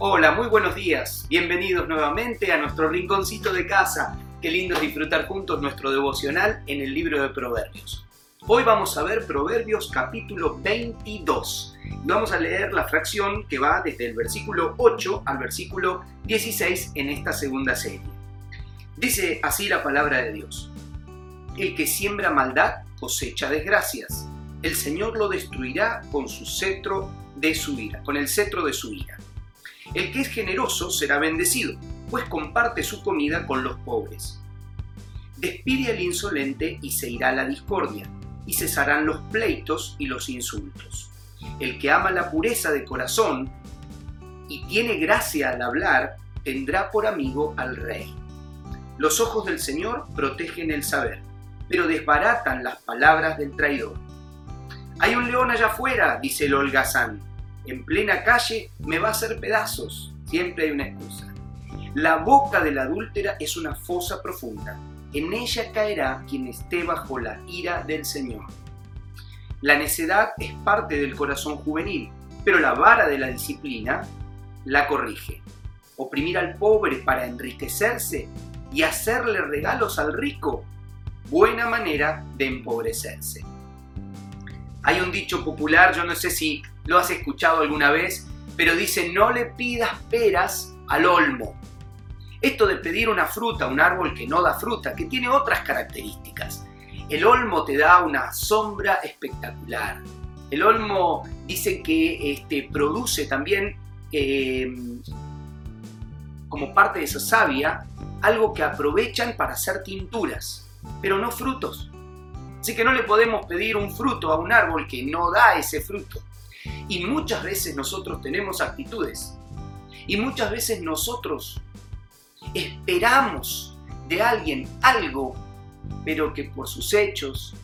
Hola, muy buenos días. Bienvenidos nuevamente a nuestro rinconcito de casa. Qué lindo es disfrutar juntos nuestro devocional en el libro de Proverbios. Hoy vamos a ver Proverbios capítulo 22. Vamos a leer la fracción que va desde el versículo 8 al versículo 16 en esta segunda serie. Dice así la palabra de Dios. El que siembra maldad cosecha desgracias. El Señor lo destruirá con su cetro de su ira, con el cetro de su ira. El que es generoso será bendecido, pues comparte su comida con los pobres. Despide al insolente y se irá la discordia, y cesarán los pleitos y los insultos. El que ama la pureza de corazón y tiene gracia al hablar, tendrá por amigo al rey. Los ojos del Señor protegen el saber, pero desbaratan las palabras del traidor. Hay un león allá afuera, dice el holgazán, en plena calle me va a hacer pedazos. Siempre hay una excusa. La boca de la adúltera es una fosa profunda. En ella caerá quien esté bajo la ira del Señor. La necedad es parte del corazón juvenil, pero la vara de la disciplina la corrige. Oprimir al pobre para enriquecerse y hacerle regalos al rico, buena manera de empobrecerse. Hay un dicho popular, yo no sé si lo has escuchado alguna vez, pero dice, no le pidas peras al olmo. Esto de pedir una fruta a un árbol que no da fruta, que tiene otras características. El olmo te da una sombra espectacular. El olmo dice que este, produce también, em, como parte de esa savia, algo que aprovechan para hacer tinturas, pero no frutos. Así que no le podemos pedir un fruto a un árbol que no da ese fruto. Y muchas veces nosotros tenemos actitudes. Y muchas veces nosotros esperamos de alguien algo, pero que por sus hechos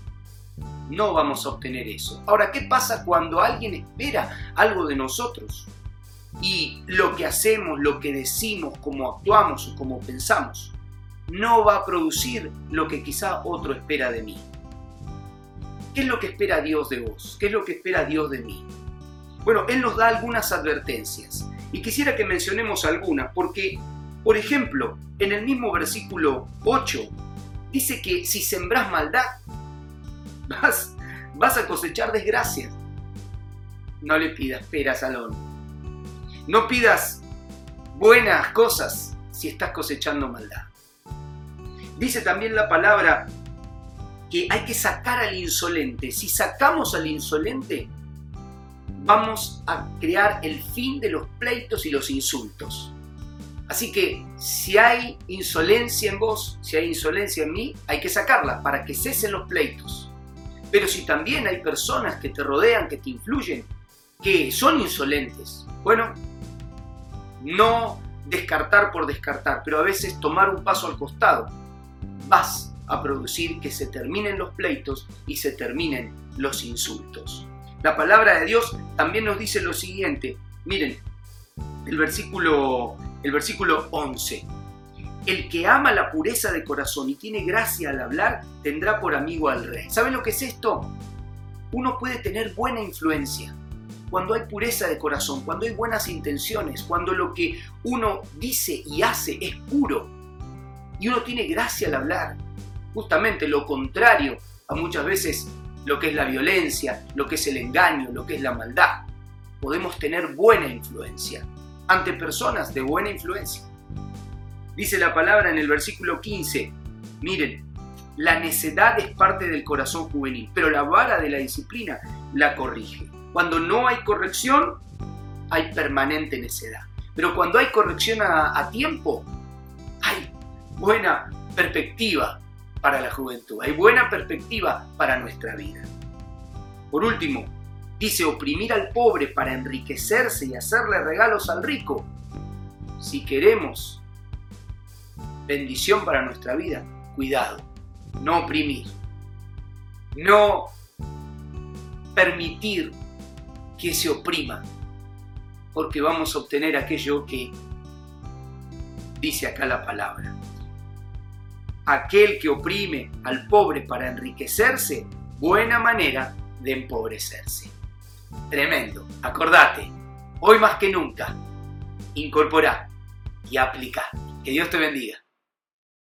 no vamos a obtener eso. Ahora, ¿qué pasa cuando alguien espera algo de nosotros? Y lo que hacemos, lo que decimos, cómo actuamos o cómo pensamos, no va a producir lo que quizá otro espera de mí. ¿Qué es lo que espera Dios de vos? ¿Qué es lo que espera Dios de mí? Bueno, Él nos da algunas advertencias y quisiera que mencionemos algunas porque, por ejemplo, en el mismo versículo 8 dice que si sembras maldad, vas, vas a cosechar desgracias. No le pidas peras al No pidas buenas cosas si estás cosechando maldad. Dice también la palabra que hay que sacar al insolente. Si sacamos al insolente, vamos a crear el fin de los pleitos y los insultos. Así que si hay insolencia en vos, si hay insolencia en mí, hay que sacarla para que cesen los pleitos. Pero si también hay personas que te rodean, que te influyen, que son insolentes, bueno, no descartar por descartar, pero a veces tomar un paso al costado. Vas a producir que se terminen los pleitos y se terminen los insultos. La palabra de Dios también nos dice lo siguiente. Miren, el versículo, el versículo 11. El que ama la pureza de corazón y tiene gracia al hablar, tendrá por amigo al rey. ¿Saben lo que es esto? Uno puede tener buena influencia cuando hay pureza de corazón, cuando hay buenas intenciones, cuando lo que uno dice y hace es puro y uno tiene gracia al hablar. Justamente lo contrario a muchas veces lo que es la violencia, lo que es el engaño, lo que es la maldad. Podemos tener buena influencia ante personas de buena influencia. Dice la palabra en el versículo 15, miren, la necedad es parte del corazón juvenil, pero la vara de la disciplina la corrige. Cuando no hay corrección, hay permanente necedad. Pero cuando hay corrección a, a tiempo, hay buena perspectiva, para la juventud, hay buena perspectiva para nuestra vida. Por último, dice oprimir al pobre para enriquecerse y hacerle regalos al rico. Si queremos bendición para nuestra vida, cuidado, no oprimir, no permitir que se oprima, porque vamos a obtener aquello que dice acá la palabra aquel que oprime al pobre para enriquecerse, buena manera de empobrecerse. Tremendo. Acordate, hoy más que nunca, incorpora y aplica. Que Dios te bendiga.